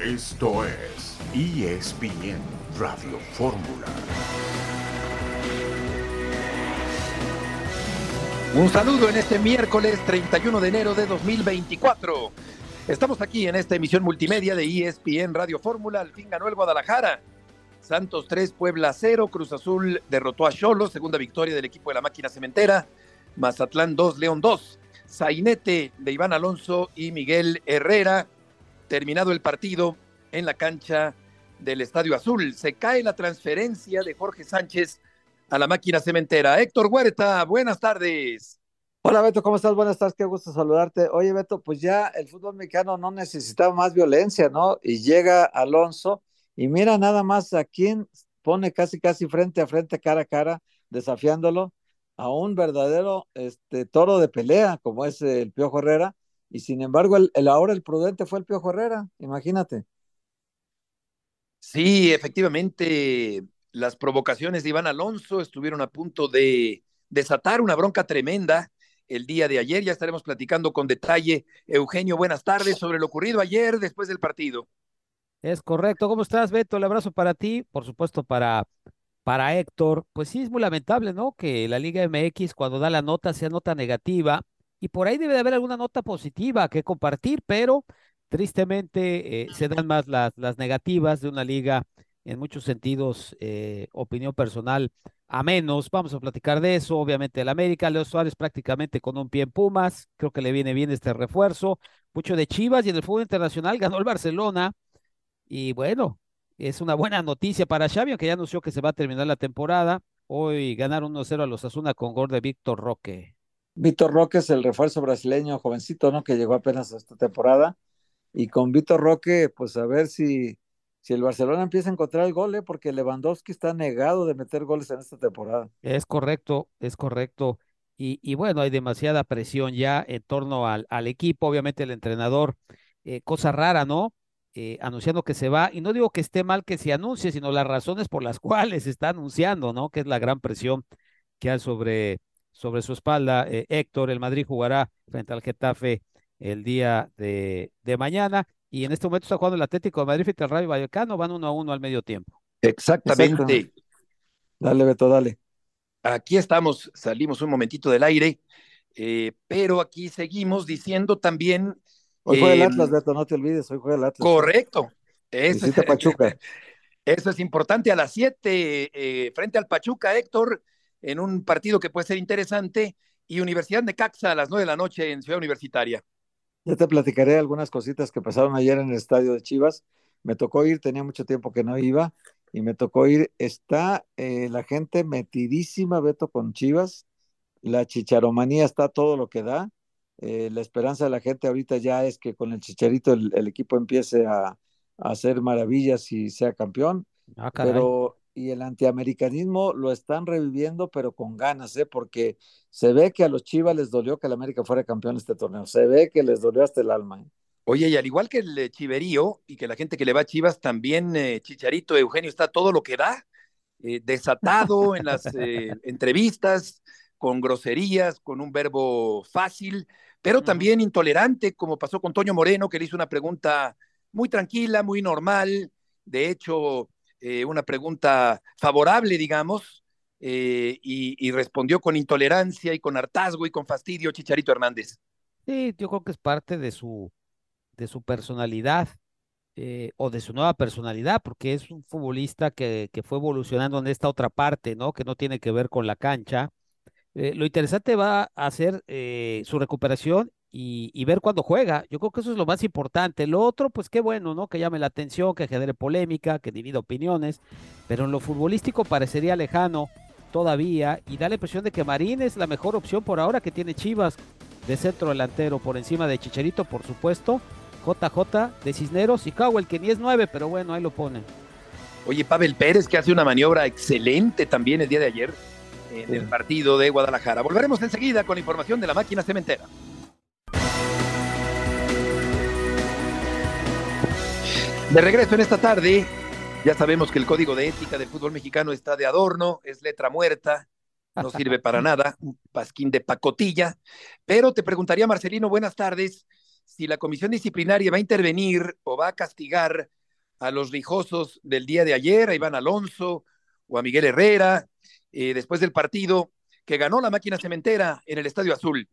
Esto es ESPN Radio Fórmula. Un saludo en este miércoles 31 de enero de 2024. Estamos aquí en esta emisión multimedia de ESPN Radio Fórmula. Al fin ganó el Guadalajara. Santos 3, Puebla 0. Cruz Azul derrotó a Cholos. Segunda victoria del equipo de la máquina cementera. Mazatlán 2, León 2. Sainete de Iván Alonso y Miguel Herrera. Terminado el partido en la cancha del Estadio Azul. Se cae la transferencia de Jorge Sánchez a la máquina cementera. Héctor Huerta, buenas tardes. Hola Beto, ¿cómo estás? Buenas tardes, qué gusto saludarte. Oye Beto, pues ya el fútbol mexicano no necesitaba más violencia, ¿no? Y llega Alonso y mira nada más a quién pone casi casi frente a frente, cara a cara, desafiándolo a un verdadero este, toro de pelea como es el Piojo Herrera. Y sin embargo, el, el ahora el prudente fue el Piojo Herrera, imagínate. Sí, efectivamente, las provocaciones de Iván Alonso estuvieron a punto de desatar una bronca tremenda el día de ayer. Ya estaremos platicando con detalle. Eugenio, buenas tardes sobre lo ocurrido ayer después del partido. Es correcto. ¿Cómo estás, Beto? El abrazo para ti, por supuesto, para, para Héctor. Pues sí, es muy lamentable, ¿no? Que la Liga MX, cuando da la nota, sea nota negativa. Y por ahí debe de haber alguna nota positiva que compartir, pero tristemente eh, se dan más las, las negativas de una liga en muchos sentidos, eh, opinión personal, a menos. Vamos a platicar de eso, obviamente, el América, Leo Suárez prácticamente con un pie en Pumas, creo que le viene bien este refuerzo, mucho de Chivas y en el fútbol internacional ganó el Barcelona y bueno, es una buena noticia para Xavi, aunque ya anunció que se va a terminar la temporada. Hoy ganaron 1-0 a los Asuna con gol de Víctor Roque. Víctor Roque es el refuerzo brasileño jovencito, ¿no? Que llegó apenas esta temporada. Y con Víctor Roque, pues a ver si si el Barcelona empieza a encontrar el gol, ¿eh? porque Lewandowski está negado de meter goles en esta temporada. Es correcto, es correcto. Y, y bueno, hay demasiada presión ya en torno al, al equipo, obviamente el entrenador, eh, cosa rara, ¿no? Eh, anunciando que se va, y no digo que esté mal que se anuncie, sino las razones por las cuales está anunciando, ¿no? Que es la gran presión que hay sobre, sobre su espalda. Eh, Héctor, el Madrid jugará frente al Getafe el día de, de mañana y en este momento está jugando el Atlético de Madrid frente al Rayo Vallecano, van uno a uno al medio tiempo. Exactamente. Dale, Beto, dale. Aquí estamos, salimos un momentito del aire, eh, pero aquí seguimos diciendo también. Hoy juega el eh, Atlas, Beto, no te olvides, hoy juega el Atlas. Correcto. Eso Visita Pachuca. eso es importante a las 7, eh, frente al Pachuca, Héctor, en un partido que puede ser interesante, y Universidad de Caxa a las 9 de la noche en Ciudad Universitaria. Ya te platicaré algunas cositas que pasaron ayer en el estadio de Chivas. Me tocó ir, tenía mucho tiempo que no iba y me tocó ir. Está eh, la gente metidísima, Beto, con Chivas. La chicharomanía está todo lo que da. Eh, la esperanza de la gente ahorita ya es que con el chicharito el, el equipo empiece a, a, hacer maravillas y sea campeón. Ah, pero y el antiamericanismo lo están reviviendo, pero con ganas, ¿eh? porque se ve que a los Chivas les dolió que el América fuera campeón de este torneo. Se ve que les dolió hasta el alma. ¿eh? Oye, y al igual que el Chiverío y que la gente que le va a Chivas, también eh, Chicharito Eugenio está todo lo que da, eh, desatado en las eh, entrevistas, con groserías, con un verbo fácil, pero también intolerante, como pasó con Toño Moreno, que le hizo una pregunta muy tranquila, muy normal. De hecho, eh, una pregunta favorable, digamos, eh, y, respondió con intolerancia y con hartazgo y con fastidio Chicharito Hernández. Sí, yo creo que es parte de su, de su personalidad eh, o de su nueva personalidad, porque es un futbolista que, que, fue evolucionando en esta otra parte, ¿no? Que no tiene que ver con la cancha. Lo interesante va a ser su recuperación y, y, ver cuándo juega. Yo creo que eso es lo más importante. Lo otro, pues qué bueno, ¿no? Que llame la atención, que genere polémica, que divida opiniones, pero en lo futbolístico parecería lejano todavía y da la impresión de que Marín es la mejor opción por ahora que tiene Chivas de centro delantero por encima de Chicharito, por supuesto, JJ de Cisneros y Cowell, que ni es nueve, pero bueno, ahí lo ponen. Oye, Pavel Pérez, que hace una maniobra excelente también el día de ayer en el partido de Guadalajara. Volveremos enseguida con información de la máquina cementera. De regreso en esta tarde, ya sabemos que el código de ética del fútbol mexicano está de adorno, es letra muerta, no sirve para nada, un pasquín de pacotilla. Pero te preguntaría, Marcelino, buenas tardes, si la comisión disciplinaria va a intervenir o va a castigar a los rijosos del día de ayer, a Iván Alonso o a Miguel Herrera, eh, después del partido que ganó la máquina cementera en el Estadio Azul.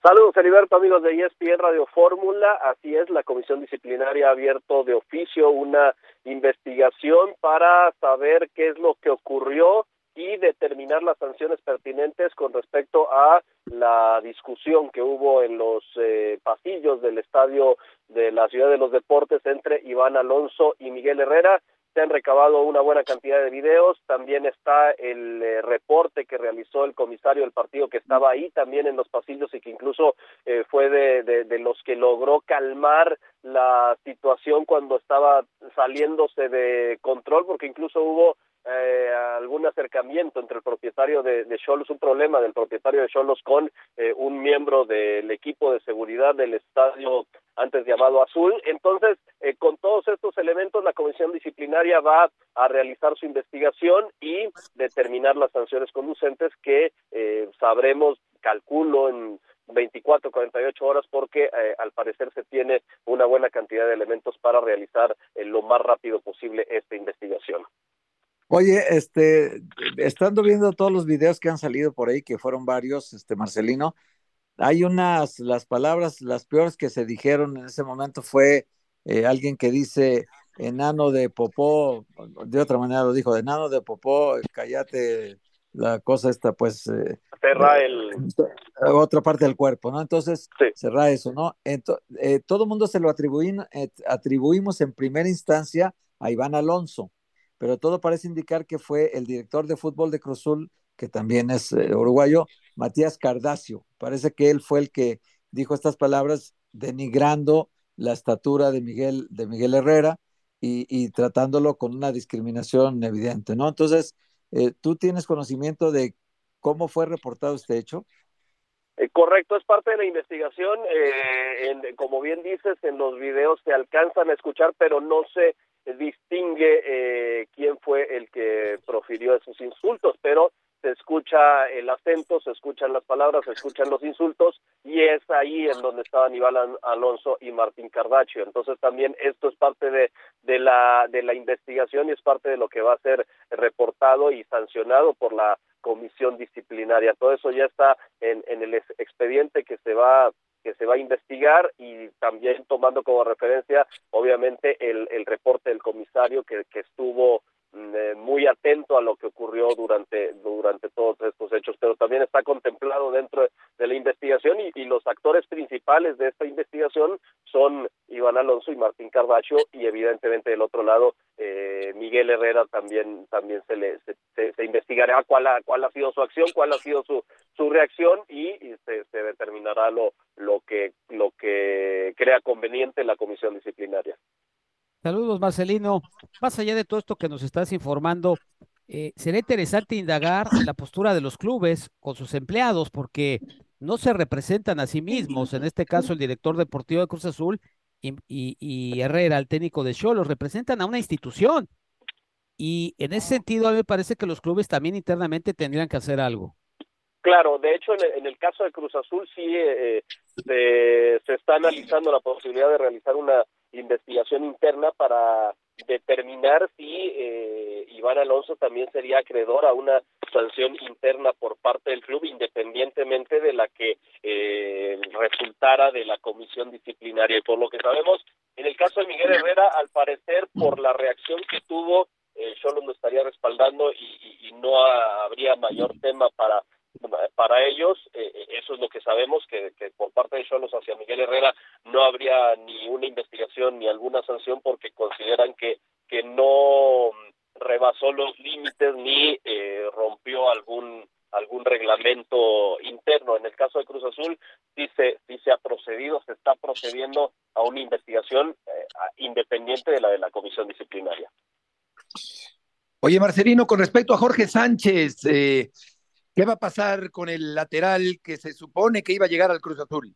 Saludos, Heriberto, amigos de ESPN Radio Fórmula. Así es, la Comisión Disciplinaria ha abierto de oficio una investigación para saber qué es lo que ocurrió y determinar las sanciones pertinentes con respecto a la discusión que hubo en los eh, pasillos del estadio de la Ciudad de los Deportes entre Iván Alonso y Miguel Herrera se han recabado una buena cantidad de videos, también está el eh, reporte que realizó el comisario del partido que estaba ahí también en los pasillos y que incluso eh, fue de, de, los que logró calmar la situación cuando estaba saliéndose de control, porque incluso hubo eh, algún acercamiento entre el propietario de, de Cholos, un problema del propietario de Cholos con eh, un miembro del equipo de seguridad del estadio antes llamado Azul. Entonces, eh, con todos estos elementos, la comisión disciplinaria va a realizar su investigación y determinar las sanciones conducentes que eh, sabremos, calculo, en 24, 48 horas porque eh, al parecer se tiene una buena cantidad de elementos para realizar lo más rápido posible esta investigación. Oye, este, estando viendo todos los videos que han salido por ahí, que fueron varios, este, Marcelino, hay unas, las palabras, las peores que se dijeron en ese momento fue eh, alguien que dice enano de popó, de otra manera lo dijo, enano de popó, cállate, la cosa esta, pues... Eh, cerra el... Otra parte del cuerpo, ¿no? Entonces, cerra eso, ¿no? Entonces, eh, todo el mundo se lo atribuimos, atribuimos en primera instancia a Iván Alonso pero todo parece indicar que fue el director de fútbol de Cruzul, que también es eh, uruguayo, Matías Cardacio. Parece que él fue el que dijo estas palabras denigrando la estatura de Miguel, de Miguel Herrera y, tratándolo con una discriminación evidente, ¿no? Entonces, eh, ¿tú tienes conocimiento de cómo fue reportado este hecho? Eh, correcto, es parte de la investigación. como bien dices, en los videos se alcanzan a escuchar, pero no se distingue eh, quién fue el que profirió esos insultos, pero se escucha el acento, se escuchan las palabras, se escuchan los insultos y es ahí en donde estaban Iván Alonso y Martín Cardaccio. Entonces también esto es parte de, de, la, de la investigación y es parte de lo que va a ser reportado y sancionado por la comisión disciplinaria. Todo eso ya está en, en el expediente que se va que se va a investigar y también tomando como referencia, obviamente, el, reporte del comisario que, estuvo eh, muy atento a lo que ocurrió durante durante todos estos hechos, pero también está contemplado dentro de la investigación y, y los actores principales de esta investigación son Iván Alonso y Martín Carbacho y evidentemente del otro lado eh, Miguel Herrera también también se le se, se, investigará cuál ha, cuál ha sido su acción, cuál ha sido su su reacción y, se, se, determinará lo lo que lo que crea conveniente la comisión disciplinaria. Saludos Marcelino. Más allá de todo esto que nos estás informando, eh, será interesante indagar la postura de los clubes con sus empleados porque no se representan a sí mismos, en este caso el director deportivo de Cruz Azul y, y, Herrera, el técnico de Cholos, representan a una institución. Y en ese sentido, a mí me parece que los clubes también internamente tendrían que hacer algo. Claro, de hecho, en el, caso de Cruz Azul sí eh, se, se está analizando la posibilidad de realizar una investigación interna para determinar si eh, Iván Alonso también sería acreedor a una sanción interna por parte del club, independientemente de la que eh, resultara de la comisión disciplinaria. Y por lo que sabemos, en el caso de Miguel Herrera, al parecer, por la reacción que tuvo, eh, solo lo estaría respaldando y, y no habría mayor tema para para ellos, eh, eh, eso es lo que sabemos, que, por parte de Cholos hacia Miguel Herrera no habría ni una investigación ni alguna sanción porque consideran que, que no rebasó los límites ni eh, rompió algún algún reglamento interno. En el caso de Cruz Azul, sí se, sí se ha procedido, se está procediendo a una investigación eh, independiente de la de la comisión disciplinaria. Oye, Marcelino, con respecto a Jorge Sánchez, eh, ¿Qué va a pasar con el lateral que se supone que iba a llegar al Cruz Azul?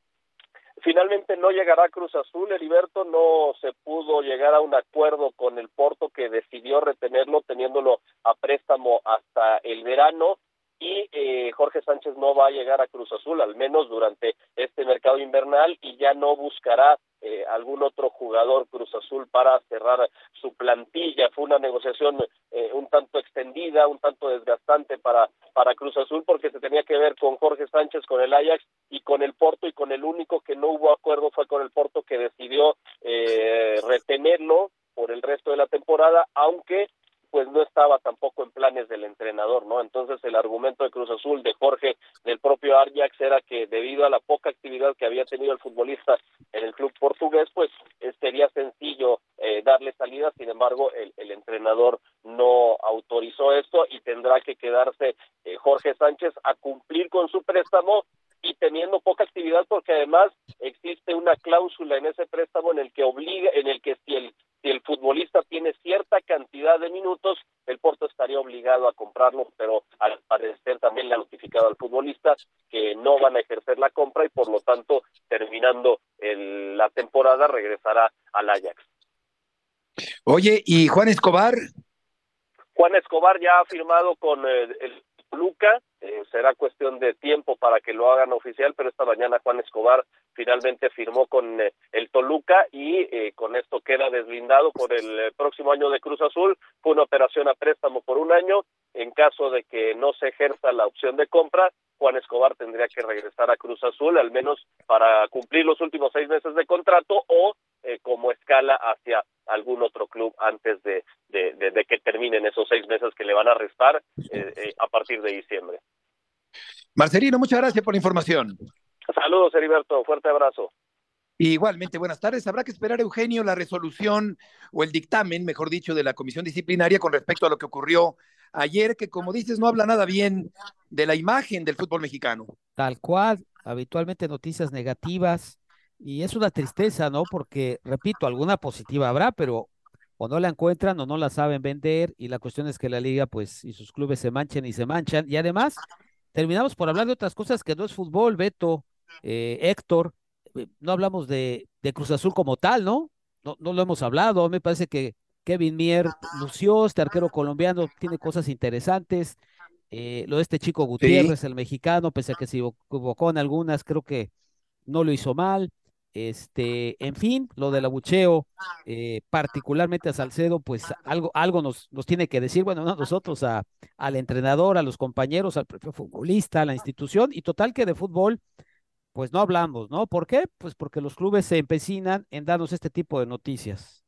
Finalmente no llegará Cruz Azul, Heriberto, no se pudo llegar a un acuerdo con el Porto que decidió retenerlo teniéndolo a préstamo hasta el verano y eh, Jorge Sánchez no va a llegar a Cruz Azul, al menos durante este mercado invernal, y ya no buscará eh, algún otro jugador Cruz Azul para cerrar su plantilla. Fue una negociación eh, un tanto extendida, un tanto desgastante para, para Cruz Azul, porque se tenía que ver con Jorge Sánchez, con el Ajax y con el Porto, y con el único que no hubo acuerdo fue con el Porto, que decidió retenerlo por el resto de la temporada, aunque pues no estaba tampoco en planes del entrenador, ¿no? Entonces el argumento de Cruz Azul, de Jorge, del propio Ajax era que debido a la poca actividad que había tenido el futbolista en el club portugués, pues eh, sería sencillo eh, darle salida, sin embargo el, el, entrenador no autorizó esto y tendrá que quedarse eh, Jorge Sánchez a cumplir con su préstamo y teniendo poca actividad porque además existe una cláusula en ese préstamo en el que obliga en el si el futbolista tiene cierta cantidad de minutos, el Porto estaría obligado a comprarlo, pero al parecer también le ha notificado al futbolista que no van a ejercer la compra y por lo tanto, terminando el, la temporada, regresará al Ajax. Oye, ¿y Juan Escobar? Juan Escobar ya ha firmado con eh, el Luca, eh, será cuestión de tiempo para que lo hagan oficial, pero esta mañana Juan Escobar finalmente firmó con eh, el Toluca y eh, con esto queda deslindado por el eh, próximo año de Cruz Azul. Fue una operación a préstamo por un año. En caso de que no se ejerza la opción de compra, Juan Escobar tendría que regresar a Cruz Azul, al menos para cumplir los últimos seis meses de contrato o como escala hacia algún otro club antes de, de, de, de, que terminen esos seis meses que le van a restar eh, eh, a partir de diciembre. Marcelino, muchas gracias por la información. Saludos, Heriberto. Fuerte abrazo. Igualmente, buenas tardes. Habrá que esperar, Eugenio, la resolución o el dictamen, mejor dicho, de la comisión disciplinaria con respecto a lo que ocurrió ayer, que como dices, no habla nada bien de la imagen del fútbol mexicano. Tal cual, habitualmente noticias negativas, y es una tristeza, ¿no? Porque, repito, alguna positiva habrá, pero o no la encuentran o no la saben vender, y la cuestión es que la liga, pues, y sus clubes se manchen y se manchan, y además terminamos por hablar de otras cosas que no es fútbol, Beto, eh, Héctor, no hablamos de, de, Cruz Azul como tal, ¿no? ¿no? No lo hemos hablado, me parece que Kevin Mier lució, este arquero colombiano tiene cosas interesantes, eh, lo de este chico Gutiérrez, sí. el mexicano, pese a que se equivocó en algunas, creo que no lo hizo mal, este, en fin, lo del abucheo, eh, particularmente a Salcedo, pues algo, algo nos, nos tiene que decir, bueno, no nosotros, a, al entrenador, a los compañeros, al propio futbolista, a la institución, y total que de fútbol, pues no hablamos, ¿no? ¿Por qué? Pues porque los clubes se empecinan en darnos este tipo de noticias.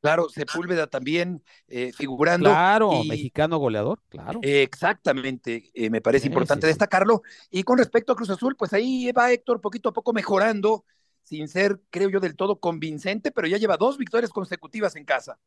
Claro, Sepúlveda también eh, figurando. Claro, y, mexicano goleador, claro. Eh, exactamente, eh, me parece sí, importante sí, destacarlo. Y con respecto a Cruz Azul, pues ahí va Héctor poquito a poco mejorando, sin ser, creo yo, del todo convincente, pero ya lleva dos victorias consecutivas en casa.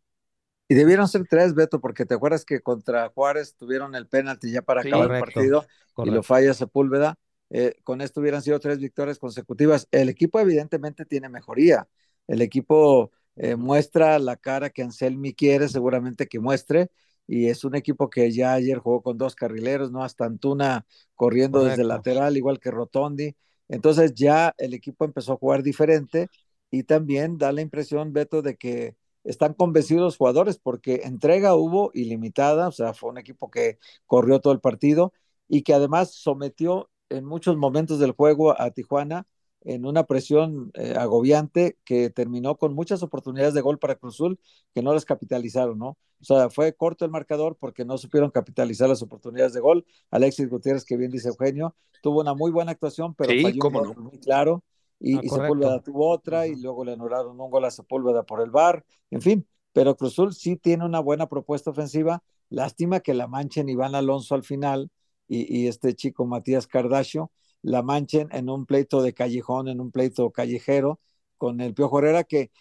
Y debieron ser tres, Beto, porque te acuerdas que contra Juárez tuvieron el penalti ya para acabar correcto, el partido correcto. y lo falla Sepúlveda. Eh, con esto hubieran sido tres victorias consecutivas. El equipo evidentemente tiene mejoría. El equipo eh, muestra la cara que Anselmi quiere, seguramente que muestre, y es un equipo que ya ayer jugó con dos carrileros, ¿no? Hasta Antuna corriendo Correcto. desde lateral, igual que Rotondi. Entonces ya el equipo empezó a jugar diferente y también da la impresión, Beto, de que están convencidos los jugadores porque entrega hubo ilimitada, o sea, fue un equipo que corrió todo el partido y que además sometió en muchos momentos del juego a Tijuana en una presión eh, agobiante que terminó con muchas oportunidades de gol para Cruzul que no las capitalizaron, ¿no? O sea, fue corto el marcador porque no supieron capitalizar las oportunidades de gol. Alexis Gutiérrez, que bien dice Eugenio, tuvo una muy buena actuación, pero sí, falló un gol no? muy claro. Y, ah, y Sepúlveda tuvo otra, uh -huh. y luego le anularon un gol a Sepúlveda por el bar. En fin, pero Cruzul sí tiene una buena propuesta ofensiva. Lástima que la manchen Iván Alonso al final y, y este chico Matías Cardasio la manchen en un pleito de callejón, en un pleito callejero, con el Piojo Herrera, que,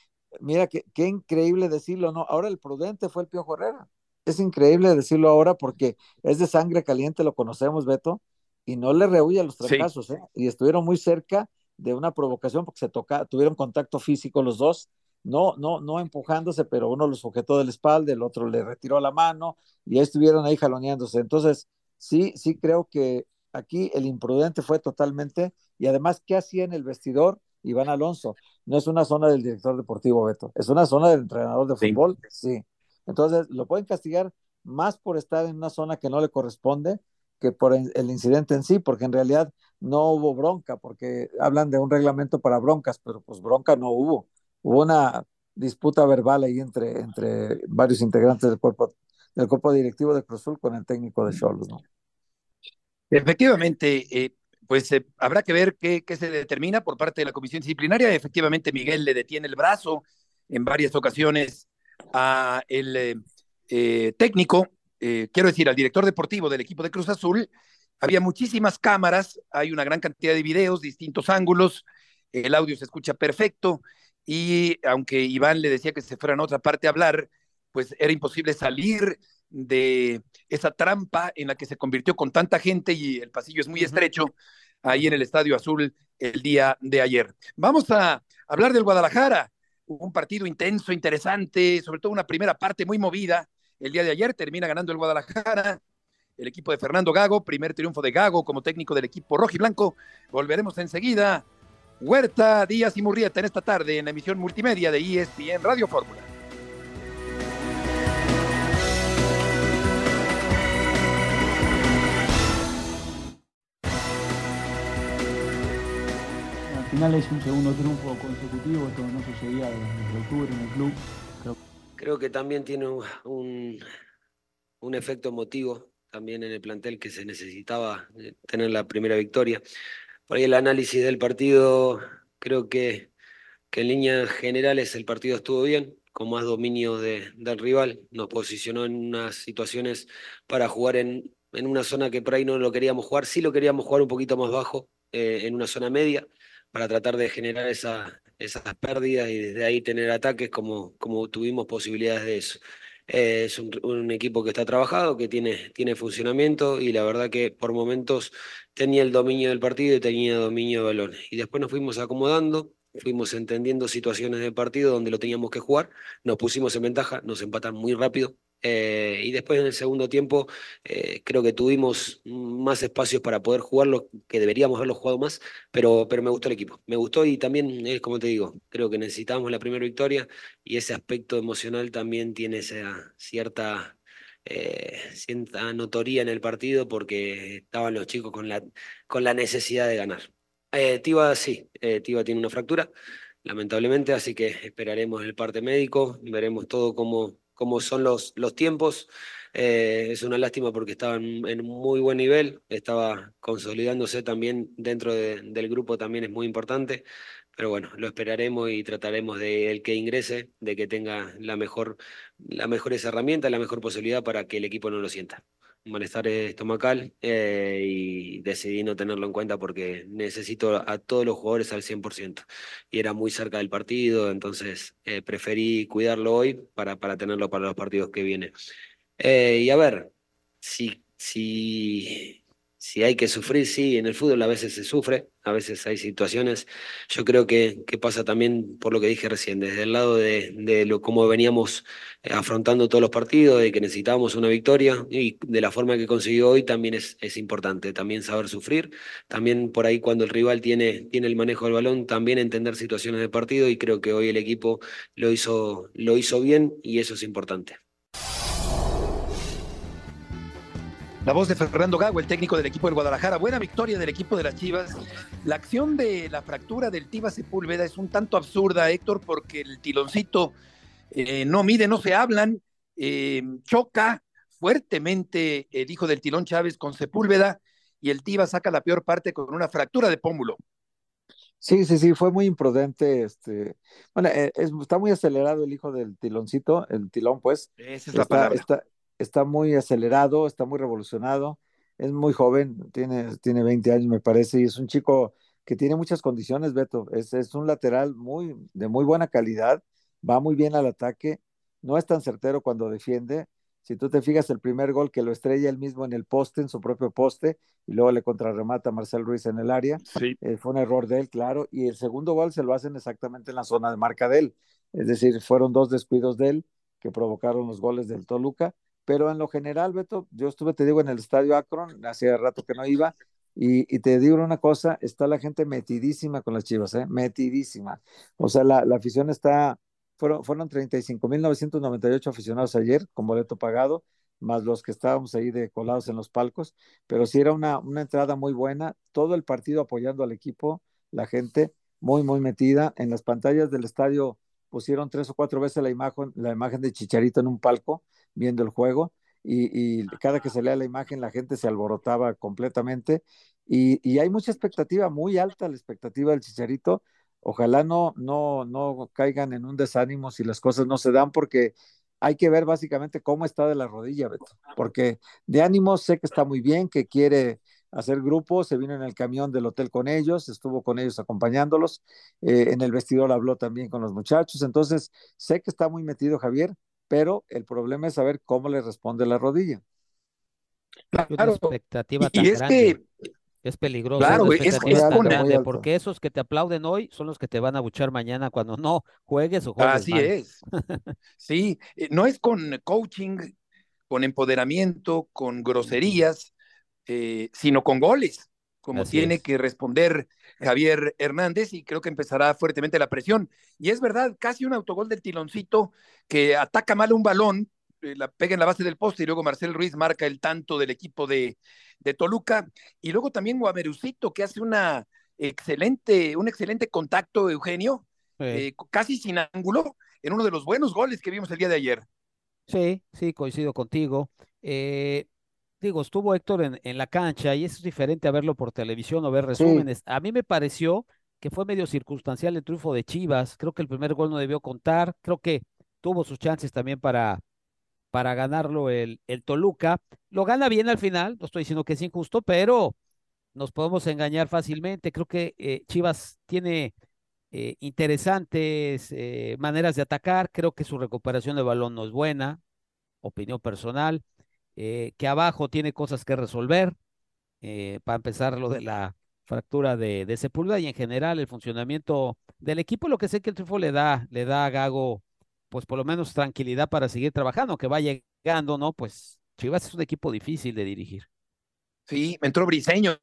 mira, que, qué increíble decirlo, ¿no? Ahora el prudente fue el Piojo Herrera. Es increíble decirlo ahora porque es de sangre caliente, lo conocemos, Beto, y no le rehuye a los trancazos, sí. ¿eh? Y estuvieron muy cerca de una provocación porque se toca, tuvieron contacto físico los dos, no, no, no empujándose, pero uno lo sujetó de la espalda, el otro le retiró la mano y estuvieron ahí jaloneándose. Entonces, sí, sí creo que aquí el imprudente fue totalmente, y además, ¿qué hacía en el vestidor Iván Alonso? No es una zona del director deportivo, Beto, es una zona del entrenador de fútbol, sí. sí. Entonces, lo pueden castigar más por estar en una zona que no le corresponde que por el incidente en sí, porque en realidad no hubo bronca, porque hablan de un reglamento para broncas, pero pues bronca no hubo. Hubo una disputa verbal ahí entre, entre varios integrantes del cuerpo, del cuerpo directivo de Cruzul con el técnico de Cholos, ¿no? Efectivamente, eh, pues eh, habrá que ver qué, qué, se determina por parte de la comisión disciplinaria. Efectivamente, Miguel le detiene el brazo en varias ocasiones a el eh, técnico, quiero decir, al director deportivo del equipo de Cruz Azul. Había muchísimas cámaras, hay una gran cantidad de videos, distintos ángulos, el audio se escucha perfecto y aunque Iván le decía que se fuera a otra parte a hablar, pues era imposible salir de esa trampa en la que se convirtió con tanta gente y el pasillo es muy estrecho ahí en el Estadio Azul el día de ayer. Vamos a hablar del Guadalajara, un partido intenso, interesante, sobre todo una primera parte muy movida. El día de ayer termina ganando el Guadalajara, el equipo de Fernando Gago, primer triunfo de Gago como técnico del equipo rojo y blanco. Volveremos enseguida. Huerta, Díaz y Murrieta en esta tarde en la emisión multimedia de ESPN Radio Fórmula. Final es un segundo triunfo consecutivo, esto no sucedía desde octubre en el club. Creo, que también tiene un, un, efecto emotivo también en el plantel que se necesitaba eh, tener la primera victoria. Por ahí el análisis del partido, creo que, que en líneas generales el partido estuvo bien, con más dominio de, del rival, nos posicionó en unas situaciones para jugar en, en una zona que por ahí no lo queríamos jugar, sí lo queríamos jugar un poquito más bajo, eh, en una zona media, para tratar de generar esa, esas pérdidas y desde ahí tener ataques como, como tuvimos posibilidades de eso. Eh, es un, equipo que está trabajado, que tiene, tiene funcionamiento y la verdad que por momentos tenía el dominio del partido y tenía dominio de balones. Y después nos fuimos acomodando, fuimos entendiendo situaciones del partido donde lo teníamos que jugar, nos pusimos en ventaja, nos empatan muy rápido, eh, y después en el segundo tiempo eh, creo que tuvimos más espacios para poder jugarlo, que deberíamos haberlo jugado más, pero, pero me gustó el equipo. Me gustó y también es como te digo, creo que necesitamos la primera victoria y ese aspecto emocional también tiene esa cierta, eh, notoría en el partido porque estaban los chicos con la, con la necesidad de ganar. Tiva sí, Tiva tiene una fractura, lamentablemente, así que esperaremos el parte médico, veremos todo cómo como son los, los tiempos. Eh, es una lástima porque estaba en, muy buen nivel, estaba consolidándose también dentro del grupo, también es muy importante. Pero bueno, lo esperaremos y trataremos de el que ingrese, de que tenga la mejor, las mejores herramientas, la mejor posibilidad para que el equipo no lo sienta malestar estomacal eh, y decidí no tenerlo en cuenta porque necesito a todos los jugadores al 100% y era muy cerca del partido, entonces eh, preferí cuidarlo hoy para, para tenerlo para los partidos que vienen. Eh, y a ver, si, si si hay que sufrir, sí, en el fútbol a veces se sufre, a veces hay situaciones. Yo creo que, que pasa también por lo que dije recién, desde el lado de, de lo, cómo veníamos eh, afrontando todos los partidos, de que necesitábamos una victoria y de la forma que consiguió hoy también es, es importante, también saber sufrir, también por ahí cuando el rival tiene, tiene el manejo del balón, también entender situaciones de partido y creo que hoy el equipo lo hizo, lo hizo bien y eso es importante. La voz de Fernando Gago, el técnico del equipo del Guadalajara. Buena victoria del equipo de las Chivas. La acción de la fractura del Tiva Sepúlveda es un tanto absurda, Héctor, porque el tiloncito eh, no mide, no se hablan, eh, choca fuertemente el hijo del tilón Chávez con Sepúlveda y el Tiva saca la peor parte con una fractura de pómulo. Sí, sí, sí, fue muy imprudente. Este, bueno, eh, está muy acelerado el hijo del tiloncito, el tilón, pues. Esa es la palabra está muy acelerado, está muy revolucionado, es muy joven, tiene, tiene 20 años me parece, y es un chico que tiene muchas condiciones, Beto. Es, es un lateral muy, de muy buena calidad, va muy bien al ataque, no es tan certero cuando defiende. Si tú te fijas, el primer gol que lo estrella él mismo en el poste, en su propio poste, y luego le contrarremata a Marcel Ruiz en el área, sí. Eh, fue un error de él, claro, y el segundo gol se lo hacen exactamente en la zona de marca de él. Es decir, fueron dos descuidos de él que provocaron los goles del Toluca, pero en lo general, Beto, yo estuve, te digo, en el estadio Akron, hacía rato que no iba, y, te digo una cosa, está la gente metidísima con las chivas, ¿eh? metidísima. O sea, la, la afición está, fueron, fueron 35.998 aficionados ayer con boleto pagado, más los que estábamos ahí de colados en los palcos, pero sí era una, una entrada muy buena, todo el partido apoyando al equipo, la gente muy, muy metida. En las pantallas del estadio pusieron tres o cuatro veces la imagen, la imagen de Chicharito en un palco, viendo el juego, y, y cada que se lea la imagen la gente se alborotaba completamente, y, y hay mucha expectativa, muy alta la expectativa del Chicharito, ojalá no, no, no caigan en un desánimo si las cosas no se dan, porque hay que ver básicamente cómo está de la rodilla, Beto, porque de ánimo sé que está muy bien, que quiere hacer grupo, se vino en el camión del hotel con ellos, estuvo con ellos acompañándolos, eh, en el vestidor habló también con los muchachos, entonces sé que está muy metido Javier, pero el problema es saber cómo le responde la rodilla. Claro, expectativa tan y es grande. que es peligroso. Claro, es, es, es grande, porque esos que te aplauden hoy son los que te van a buchar mañana cuando no juegues o juegues Así es. sí, eh, no es con coaching, con empoderamiento, con groserías, eh, sino con goles, como Así tiene es. que responder Javier Hernández y creo que empezará fuertemente la presión. Y es verdad, casi un autogol del tiloncito que ataca mal un balón, eh, la pega en la base del poste y luego Marcel Ruiz marca el tanto del equipo de, de Toluca. Y luego también Guamerucito, que hace una excelente, un excelente contacto, Eugenio, sí. eh, casi sin ángulo, en uno de los buenos goles que vimos el día de ayer. Sí, sí, coincido contigo. Eh, digo, estuvo Héctor en, en, la cancha y eso es diferente a verlo por televisión o ver resúmenes. Sí. A mí me pareció que fue medio circunstancial el triunfo de Chivas. Creo que el primer gol no debió contar. Creo que tuvo sus chances también para, para ganarlo el, el Toluca. Lo gana bien al final, no estoy diciendo que es injusto, pero nos podemos engañar fácilmente. Creo que eh, Chivas tiene eh, interesantes eh, maneras de atacar. Creo que su recuperación de balón no es buena, opinión personal. Eh, que abajo tiene cosas que resolver. para empezar, lo de la fractura de, de Sepúlveda y en general el funcionamiento del equipo. Lo que sé que el triunfo le da, le da a Gago pues por lo menos tranquilidad para seguir trabajando, que va llegando, ¿no? Pues Chivas es un equipo difícil de dirigir. Sí, me entró Briseño.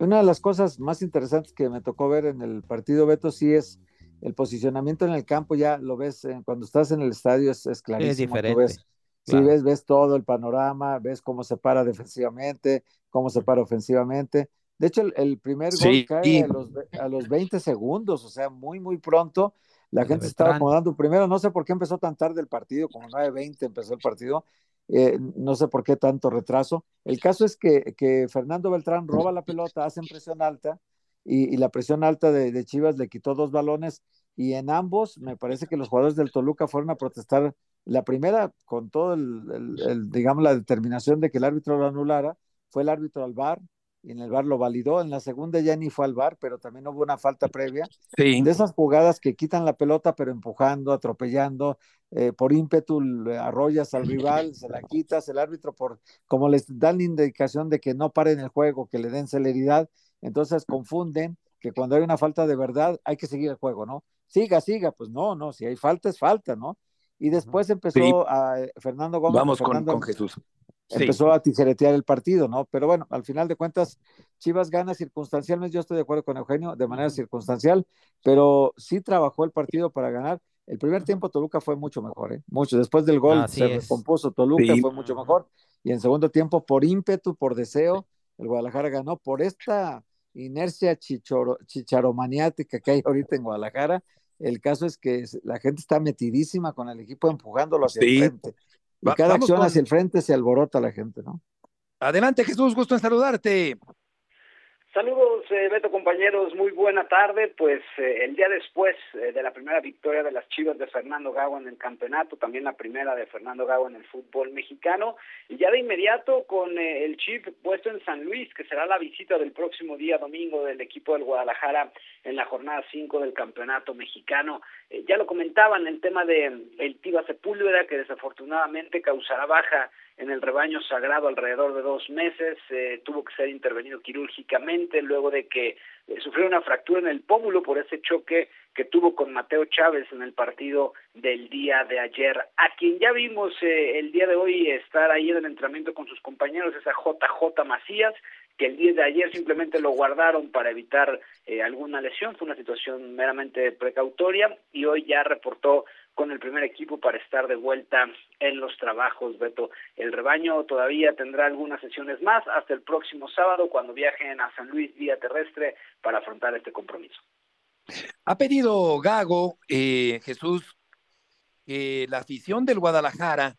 Una de las cosas más interesantes que me tocó ver en el partido Beto sí es el posicionamiento en el campo, ya lo ves eh, cuando estás en el estadio es, es clarísimo. Es diferente. Ves, claro. Sí, ves, ves todo el panorama, ves cómo se para defensivamente, cómo se para ofensivamente. De hecho, el, el primer gol sí. cae a los, a los 20 segundos, o sea, muy, muy pronto la gente se estaba acomodando. Primero, no sé por qué empezó tan tarde el partido, como 9.20 empezó el partido. Eh, no sé por qué tanto retraso. El caso es que, que Fernando Beltrán roba la pelota, hace presión alta y, y la presión alta de, de, Chivas le quitó dos balones y en ambos me parece que los jugadores del Toluca fueron a protestar. La primera, con todo el, el, el digamos, la determinación de que el árbitro lo anulara, fue el árbitro al bar, y en el bar lo validó. En la segunda ya ni fue al bar, pero también hubo una falta previa. Sí. De esas jugadas que quitan la pelota, pero empujando, atropellando, eh, por ímpetu arrollas al rival, se la quitas, el árbitro, por como les dan la indicación de que no paren el juego, que le den celeridad, entonces confunden que cuando hay una falta de verdad hay que seguir el juego, ¿no? Siga, siga, pues no, no, si hay falta es falta, ¿no? Y después empezó sí. a Fernando Gómez. Vamos Fernando, con, con Jesús empezó sí. a tijeretear el partido, ¿no? Pero bueno, al final de cuentas, Chivas gana circunstancialmente, yo estoy de acuerdo con Eugenio, de manera circunstancial, pero sí trabajó el partido para ganar. El primer tiempo Toluca fue mucho mejor, ¿eh? Mucho. Después del gol Así se es. recompuso Toluca, sí. fue mucho mejor. Y en segundo tiempo, por ímpetu, por deseo, el Guadalajara ganó por esta inercia chichoro, chicharomaniática que hay ahorita en Guadalajara. El caso es que la gente está metidísima con el equipo empujándolo hacia sí. el frente. Y cada acción con... hacia el frente se alborota la gente, ¿no? Adelante, Jesús, gusto en saludarte. Saludos, eh, Beto, compañeros, muy buena tarde. Pues eh, el día después eh, de la primera victoria de las Chivas de Fernando Gago en el campeonato, también la primera de Fernando Gago en el fútbol mexicano, y ya de inmediato con eh, el chip puesto en San Luis, que será la visita del próximo día domingo del equipo del Guadalajara en la jornada 5 del campeonato mexicano. Eh, ya lo comentaban el tema de el Tiva Sepúlveda, que desafortunadamente causará baja en el rebaño sagrado alrededor de dos meses, eh, tuvo que ser intervenido quirúrgicamente luego de que eh, sufrió una fractura en el pómulo por ese choque que tuvo con Mateo Chávez en el partido del día de ayer. A quien ya vimos eh, el día de hoy estar ahí en el entrenamiento con sus compañeros es a JJ Macías, que el día de ayer simplemente lo guardaron para evitar eh, alguna lesión, fue una situación meramente precautoria y hoy ya reportó con el primer equipo para estar de vuelta en los trabajos, Beto. El rebaño todavía tendrá algunas sesiones más hasta el próximo sábado cuando viajen a San Luis vía terrestre para afrontar este compromiso. Ha pedido Gago, eh, Jesús, que la afición del Guadalajara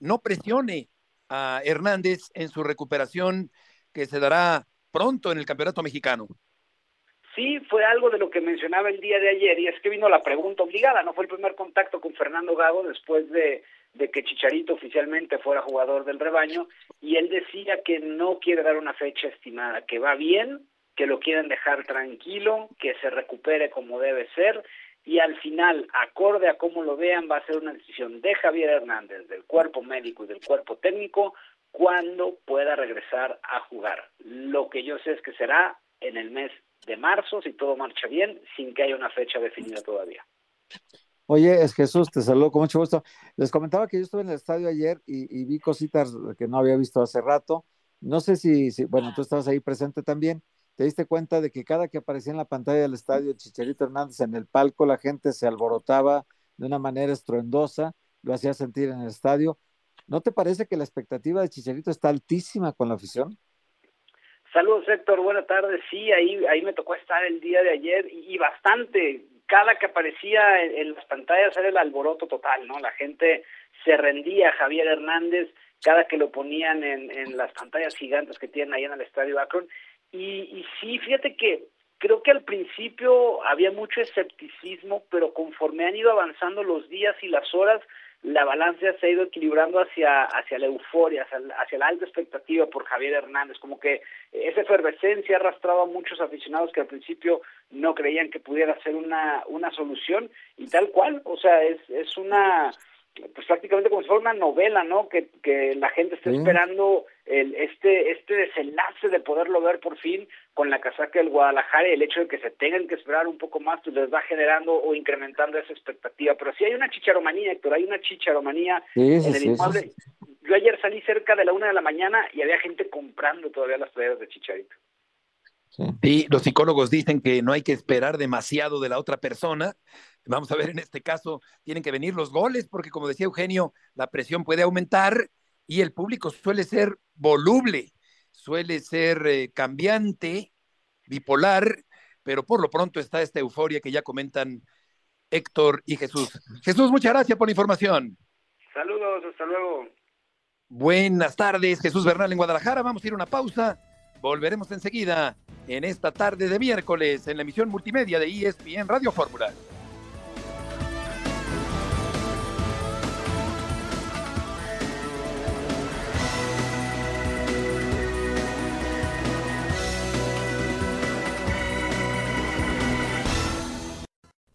no presione a Hernández en su recuperación que se dará pronto en el Campeonato Mexicano. Sí, fue algo de lo que mencionaba el día de ayer y es que vino la pregunta obligada, no fue el primer contacto con Fernando Gago después de, de que Chicharito oficialmente fuera jugador del rebaño y él decía que no quiere dar una fecha estimada, que va bien, que lo quieren dejar tranquilo, que se recupere como debe ser y al final, acorde a cómo lo vean, va a ser una decisión de Javier Hernández, del cuerpo médico y del cuerpo técnico, cuando pueda regresar a jugar. Lo que yo sé es que será en el mes de marzo, si todo marcha bien, sin que haya una fecha definida todavía. Oye, es Jesús, te saludo con mucho gusto. Les comentaba que yo estuve en el estadio ayer y, vi cositas que no había visto hace rato. No sé si, si, bueno, tú estabas ahí presente también. Te diste cuenta de que cada que aparecía en la pantalla del estadio Chicharito Hernández en el palco, la gente se alborotaba de una manera estruendosa, lo hacía sentir en el estadio. ¿No te parece que la expectativa de Chicharito está altísima con la afición? Saludos Héctor, buenas tardes. Sí, ahí, ahí me tocó estar el día de ayer y, bastante. Cada que aparecía en, las pantallas era el alboroto total, ¿no? La gente se rendía a Javier Hernández cada que lo ponían en, en las pantallas gigantes que tienen ahí en el Estadio Akron. Y, y sí, fíjate que creo que al principio había mucho escepticismo, pero conforme han ido avanzando los días y las horas, la balanza se ha ido equilibrando hacia, hacia la euforia, hacia, la alta expectativa por Javier Hernández, como que esa efervescencia ha arrastrado a muchos aficionados que al principio no creían que pudiera ser una, una solución, y tal cual, o sea, es, es una pues prácticamente como si fuera una novela, ¿no? Que, que la gente está esperando el, este, este desenlace de poderlo ver por fin con la casaca del Guadalajara y el hecho de que se tengan que esperar un poco más, pues les va generando o incrementando esa expectativa. Pero sí hay una chicharomanía, Héctor, hay una chicharomanía en el inmueble. Yo ayer salí cerca de la una de la mañana y había gente comprando todavía las playeras de Chicharito. Sí, los psicólogos dicen que no hay que esperar demasiado de la otra persona. Vamos a ver, en este caso, tienen que venir los goles, porque como decía Eugenio, la presión puede aumentar y el público suele ser voluble, suele ser eh, cambiante, bipolar, pero por lo pronto está esta euforia que ya comentan Héctor y Jesús. Jesús, muchas gracias por la información. Saludos, hasta luego. Buenas tardes, Jesús Bernal en Guadalajara. Vamos a ir a una pausa. Volveremos enseguida en esta tarde de miércoles en la emisión multimedia de ESPN Radio Fórmula.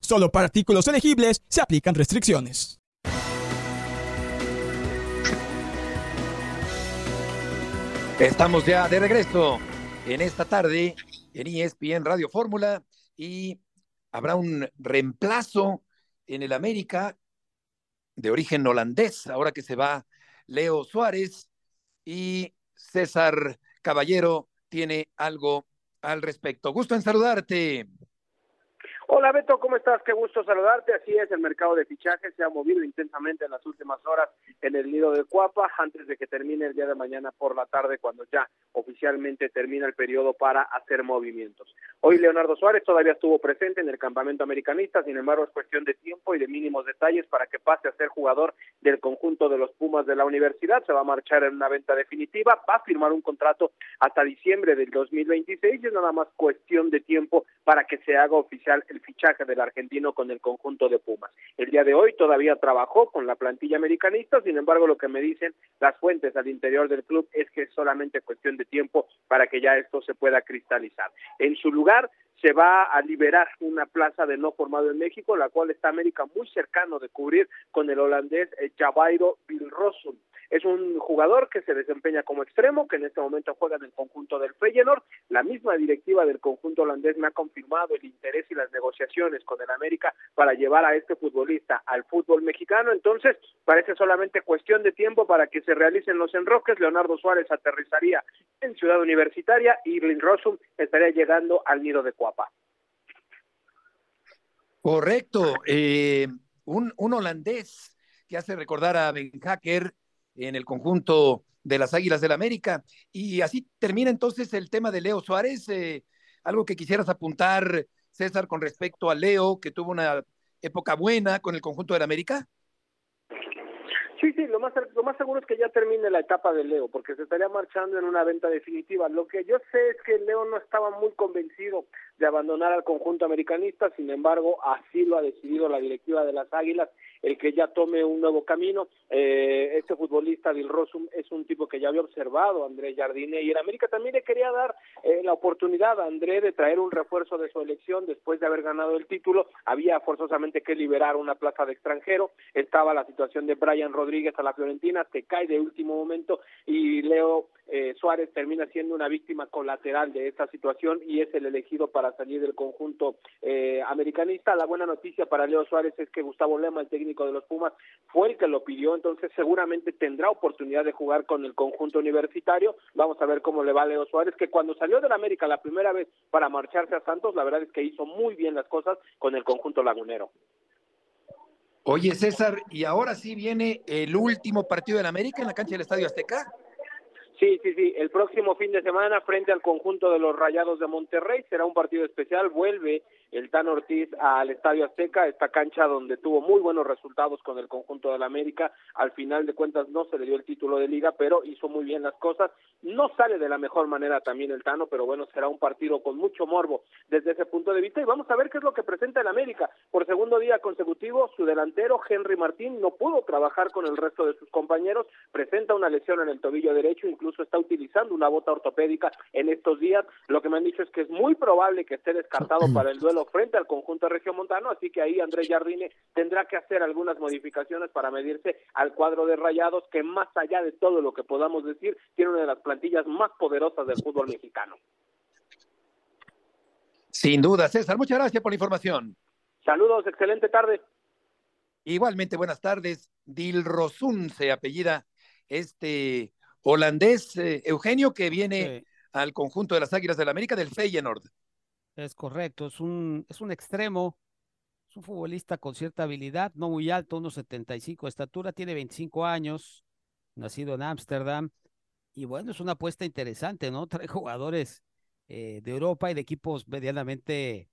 Solo para artículos elegibles se aplican restricciones. Estamos ya de regreso en esta tarde en ESPN Radio Fórmula y habrá un reemplazo en el América de origen holandés, ahora que se va Leo Suárez y César Caballero tiene algo al respecto. Gusto en saludarte. Hola Beto, ¿cómo estás? Qué gusto saludarte. Así es, el mercado de fichajes se ha movido intensamente en las últimas horas en el nido de Cuapa antes de que termine el día de mañana por la tarde cuando ya oficialmente termina el periodo para hacer movimientos. Hoy Leonardo Suárez todavía estuvo presente en el campamento americanista, sin embargo es cuestión de tiempo y de mínimos detalles para que pase a ser jugador del conjunto de los Pumas de la universidad. Se va a marchar en una venta definitiva, va a firmar un contrato hasta diciembre del 2026 y es nada más cuestión de tiempo para que se haga oficial el fichaje del argentino con el conjunto de Pumas. El día de hoy todavía trabajó con la plantilla americanista, sin embargo lo que me dicen las fuentes al interior del club es que es solamente cuestión de tiempo para que ya esto se pueda cristalizar. En su lugar se va a liberar una plaza de no formado en México, la cual está América muy cercano de cubrir con el holandés eh, Javairo Bilrosun. Es un jugador que se desempeña como extremo, que en este momento juega en el conjunto del Feyenoord. La misma directiva del conjunto holandés me ha confirmado el interés y las negociaciones con el América para llevar a este futbolista al fútbol mexicano. Entonces, parece solamente cuestión de tiempo para que se realicen los enroques. Leonardo Suárez aterrizaría en Ciudad Universitaria y Rossum estaría llegando al nido de Cuapa. Correcto. Eh, un, un holandés que hace recordar a Ben Hacker en el conjunto de las Águilas del América. Y así termina entonces el tema de Leo Suárez. Eh, algo que quisieras apuntar, César, con respecto a Leo, que tuvo una época buena con el conjunto del América. Sí, sí, lo más, lo más seguro es que ya termine la etapa de Leo, porque se estaría marchando en una venta definitiva. Lo que yo sé es que Leo no estaba muy convencido de abandonar al conjunto americanista, sin embargo, así lo ha decidido la directiva de las Águilas el que ya tome un nuevo camino. Eh, este futbolista Dil Rosum es un tipo que ya había observado Andrés Jardine y en América también le quería dar eh, la oportunidad a Andrés de traer un refuerzo de su elección después de haber ganado el título. Había forzosamente que liberar una plaza de extranjero. Estaba la situación de Brian Rodríguez a la Fiorentina, se cae de último momento y Leo eh, Suárez termina siendo una víctima colateral de esta situación y es el elegido para salir del conjunto eh, americanista. La buena noticia para Leo Suárez es que Gustavo Lema, el técnico de los Pumas, fue el que lo pidió, entonces seguramente tendrá oportunidad de jugar con el conjunto universitario. Vamos a ver cómo le va a Leo Suárez, que cuando salió del América la primera vez para marcharse a Santos, la verdad es que hizo muy bien las cosas con el conjunto lagunero. Oye, César, y ahora sí viene el último partido del América en la cancha del Estadio Azteca. Sí, sí, sí. El próximo fin de semana, frente al conjunto de los Rayados de Monterrey, será un partido especial. Vuelve el Tan Ortiz al Estadio Azteca, esta cancha donde tuvo muy buenos resultados con el conjunto de la América. Al final de cuentas no se le dio el título de liga, pero hizo muy bien las cosas. No sale de la mejor manera también el Tano, pero bueno, será un partido con mucho morbo desde ese punto de vista. Y vamos a ver qué es lo que presenta el América. Por segundo día consecutivo, su delantero, Henry Martín, no pudo trabajar con el resto de sus compañeros. Presenta una lesión en el tobillo derecho, incluso incluso está utilizando una bota ortopédica en estos días. Lo que me han dicho es que es muy probable que esté descartado para el duelo frente al conjunto regiomontano, así que ahí Andrés Jardine tendrá que hacer algunas modificaciones para medirse al cuadro de Rayados, que más allá de todo lo que podamos decir, tiene una de las plantillas más poderosas del fútbol mexicano. Sin duda, César, muchas gracias por la información. Saludos, excelente tarde. Igualmente, buenas tardes. Dilrosun se apellida este holandés, eh, Eugenio, que viene al conjunto de las Águilas del la América del Feyenoord. Es correcto, es un, es un extremo, es un futbolista con cierta habilidad, no muy alto, unos 75 de estatura, tiene 25 años, nacido en Ámsterdam, y bueno, es una apuesta interesante, ¿no? Trae jugadores eh, de Europa y de equipos medianamente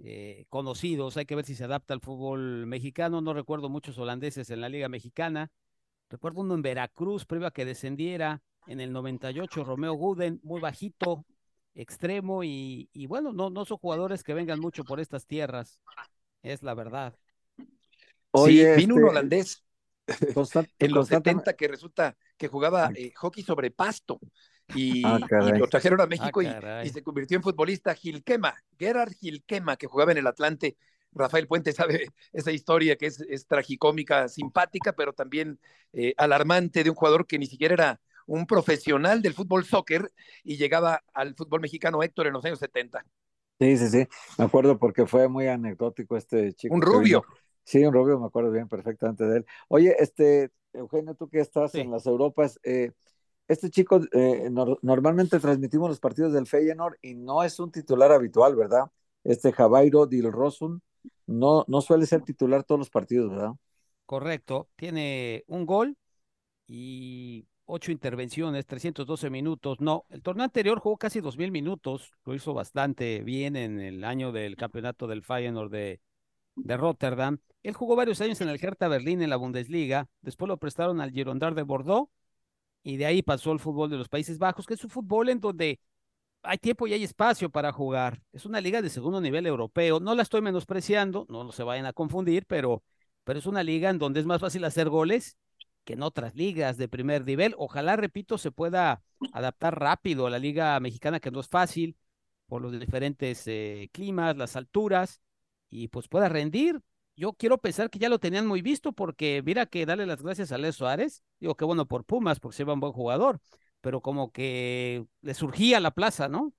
eh, conocidos, hay que ver si se adapta al fútbol mexicano, no recuerdo muchos holandeses en la Liga Mexicana, Recuerdo uno en Veracruz, previo a que descendiera, en el 98, Romeo Guden, muy bajito, extremo, y, bueno, no, no son jugadores que vengan mucho por estas tierras, es la verdad. Oye, vino un este, holandés en los 70 que resulta que jugaba eh, hockey sobre pasto y, ah, lo trajeron a México ah, y, y, se convirtió en futbolista Gilquema, Gerard Gilquema, que jugaba en el Atlante Rafael Puente sabe esa historia que es, tragicómica, simpática, pero también eh, alarmante de un jugador que ni siquiera era un profesional del fútbol soccer y llegaba al fútbol mexicano Héctor en los años 70. Sí, sí, sí, me acuerdo porque fue muy anecdótico este chico. Un rubio. Sí, un rubio, me acuerdo bien perfectamente de él. Oye, este, Eugenio, tú que estás en las Europas, eh, este chico, eh, normalmente transmitimos los partidos del Feyenoord y no es un titular habitual, ¿verdad? este Javairo Dilrosun, no, no suele ser titular todos los partidos, ¿verdad? Correcto, tiene un gol y ocho intervenciones, 312 minutos. No, el torneo anterior jugó casi 2.000 minutos, lo hizo bastante bien en el año del campeonato del Feyenoord de, de Rotterdam. Él jugó varios años en el Hertha Berlín en la Bundesliga, después lo prestaron al Girondard de Bordeaux y de ahí pasó al fútbol de los Países Bajos, que es un fútbol en donde hay tiempo y hay espacio para jugar. Es una liga de segundo nivel europeo. No la estoy menospreciando, no, se vayan a confundir, pero, pero es una liga en donde es más fácil hacer goles que en otras ligas de primer nivel. Ojalá, repito, se pueda adaptar rápido a la liga mexicana, que no es fácil por los diferentes eh, climas, las alturas, y pues pueda rendir. Yo quiero pensar que ya lo tenían muy visto porque mira que darle las gracias a Les Suárez, digo que bueno por Pumas porque se va un buen jugador, pero como que le surgía la plaza, ¿no?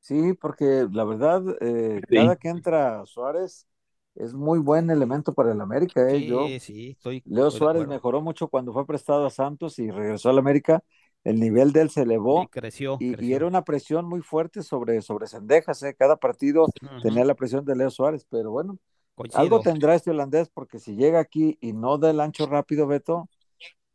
Sí, porque la verdad, eh, cada que entra Suárez es muy buen elemento para el América. ¿eh? Sí, Yo, sí, estoy. Leo estoy Suárez mejoró mucho cuando fue prestado a Santos y regresó al América. El nivel de él se elevó Sí, creció, y, y era una presión muy fuerte sobre, sobre Cendejas. ¿eh? Cada partido tenía la presión de Leo Suárez, pero bueno, algo tendrá este holandés porque si llega aquí y no da el ancho rápido, Beto,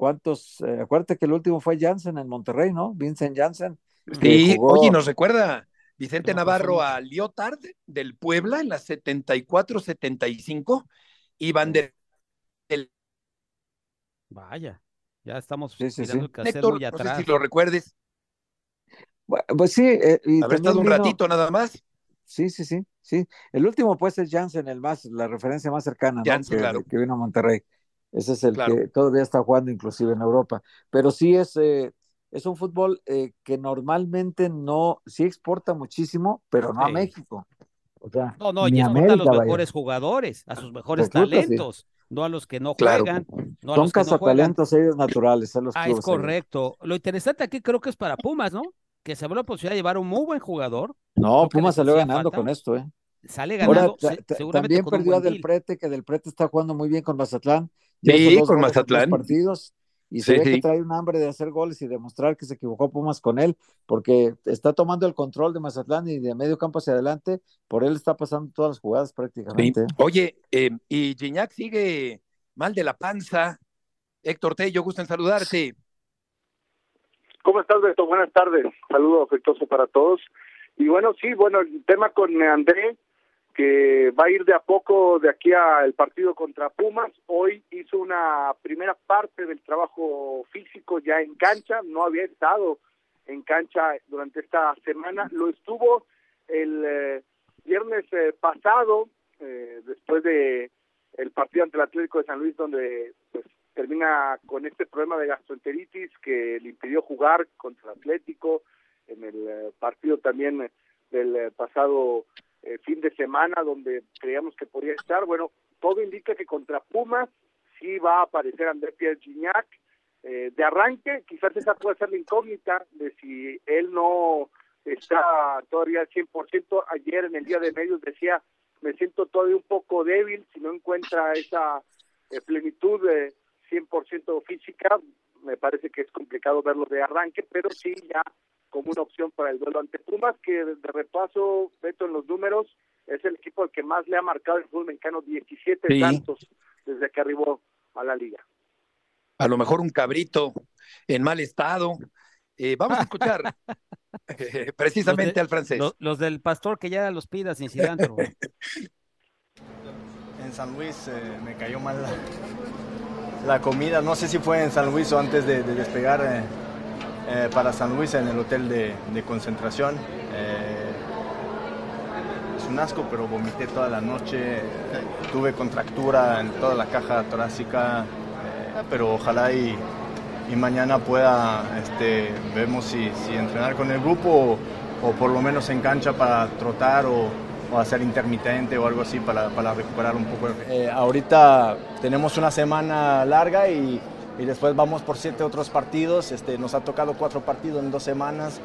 ¿cuántos? eh, acuérdate que el último fue Jansen en Monterrey, ¿no? Vincent Jansen, Sí, jugó. oye, nos recuerda Vicente No, pasó Navarro a Liotard del Puebla en las 74-75 y Van der el Vaya, ya estamos Sí, sí, sí. el Héctor, no sé atrás. si lo recuerdes, Pues sí, eh, y haber estado un vino- ratito nada más. Sí, sí, sí, sí. El último, pues, es Jansen, el más, la referencia más cercana, ¿no? Que, claro. que vino a Monterrey. Ese es el Claro. que todavía está jugando, inclusive en Europa. Pero sí es, eh, es un fútbol eh, que normalmente no, sí exporta muchísimo, pero no a. México. O sea, No, no, y a exporta a los vaya. mejores jugadores, a sus mejores Reclutas, sí. talentos, no a los que no Claro. juegan, no a Son los que no juegan. cazatalentos ellos naturales, son los Ah, es clubes. ellos. correcto. Lo interesante aquí creo que es para Pumas, ¿no? Que se abrió la posibilidad de llevar un muy buen jugador. No, Pumas salió ganando falta. con esto, ¿eh? Sale Ahora, ganando, ta- se- seguramente también perdió a Del. Prete, que Del Prete está jugando muy bien con Mazatlán. Sí, con Mazatlán. partidos y se Sí, ve que sí. trae un hambre de hacer goles y demostrar que se equivocó Pumas con él, porque está tomando el control de Mazatlán y de medio campo hacia adelante, por él está pasando todas las jugadas Sí. prácticamente. Oye, eh, y Gignac sigue mal de la panza. Héctor Tello, gusto en saludarte. ¿Cómo estás, Beto? Buenas tardes. Saludo afectuoso para todos. Y bueno, sí, bueno, el tema con André, que va a ir de a poco de aquí al partido contra Pumas. Hoy hizo una primera parte del trabajo físico ya en cancha, no había estado en cancha durante esta semana. Lo estuvo el eh, viernes eh, pasado, eh, después de el partido ante el Atlético de San Luis, donde pues, termina con este problema de gastroenteritis que le impidió jugar contra el Atlético en el eh, partido también del pasado eh, fin de semana donde creíamos que podría estar. Bueno, todo indica que contra Pumas sí va a aparecer André Pierre Gignac. Eh, de arranque, quizás esa puede ser la incógnita de si él no está todavía al 100%. Ayer en el día de medios decía, me siento todavía un poco débil si no encuentra esa eh, plenitud de 100% física. Me parece que es complicado verlo de arranque, pero sí ya como una opción para el duelo ante Pumas, que de repaso, Beto, en los números, es el equipo al que más le ha marcado el fútbol mexicano, 17 Sí. tantos desde que arribó a la liga. A lo mejor un cabrito en mal estado. Eh, vamos a escuchar eh, precisamente de- al francés. Los, los del pastor que ya los pida sin cilantro. En San Luis eh, me cayó mal la, la comida. No sé si fue en San Luis o antes de, de despegar eh, para San Luis en el hotel de, de concentración. Eh, es un asco, pero vomité toda la noche. Tuve contractura en toda la caja torácica, eh, pero ojalá y, mañana pueda, este, vemos si, entrenar con el grupo o, o por lo menos en cancha para trotar o, o hacer intermitente o algo así para, para recuperar un poco. Eh, ahorita tenemos una semana larga y, y después vamos por siete otros partidos. Este, nos ha tocado cuatro partidos en dos semanas.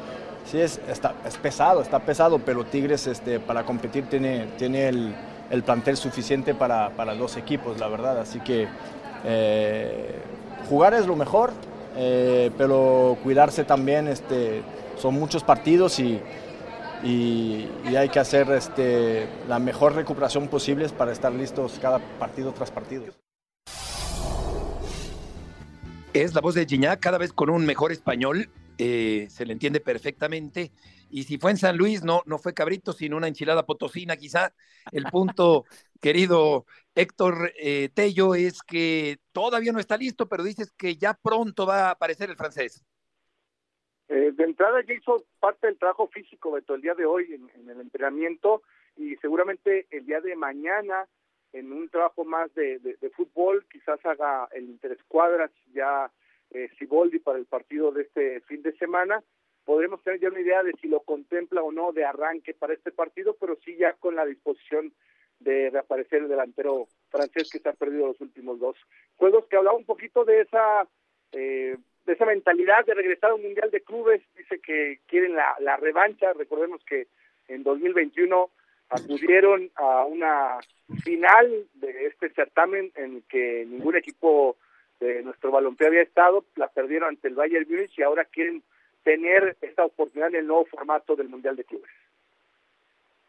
Sí, es, está, es pesado, está pesado, pero Tigres este, para competir tiene, tiene el, el plantel suficiente para, para dos equipos, la verdad. Así que eh, jugar es lo mejor, eh, pero cuidarse también. Este, son muchos partidos y, y, hay que hacer este, la mejor recuperación posible para estar listos cada partido tras partido. Es la voz de Gignac cada vez con un mejor español, eh, se le entiende perfectamente. Y si fue en San Luis, no, no fue cabrito, sino una enchilada potosina, quizá. El punto, querido Héctor eh, Tello, es que todavía no está listo, pero dices que ya pronto va a aparecer el francés. Eh, de entrada ya hizo parte del trabajo físico, Beto, el día de hoy en, en, el entrenamiento y seguramente el día de mañana en un trabajo más de, de, fútbol, quizás haga el interescuadras ya eh, Siboldi para el partido de este fin de semana. Podremos tener ya una idea de si lo contempla o no de arranque para este partido, pero sí ya con la disposición de reaparecer el delantero francés que se ha perdido los últimos dos juegos, que hablaba un poquito de esa eh, de esa mentalidad de regresar a un mundial de clubes, dice que quieren la, la revancha, recordemos que en 2021 acudieron a una final de este certamen en que ningún equipo de nuestro balompié había estado, la perdieron ante el Bayern Múnich y ahora quieren tener esta oportunidad en el nuevo formato del Mundial de Clubes.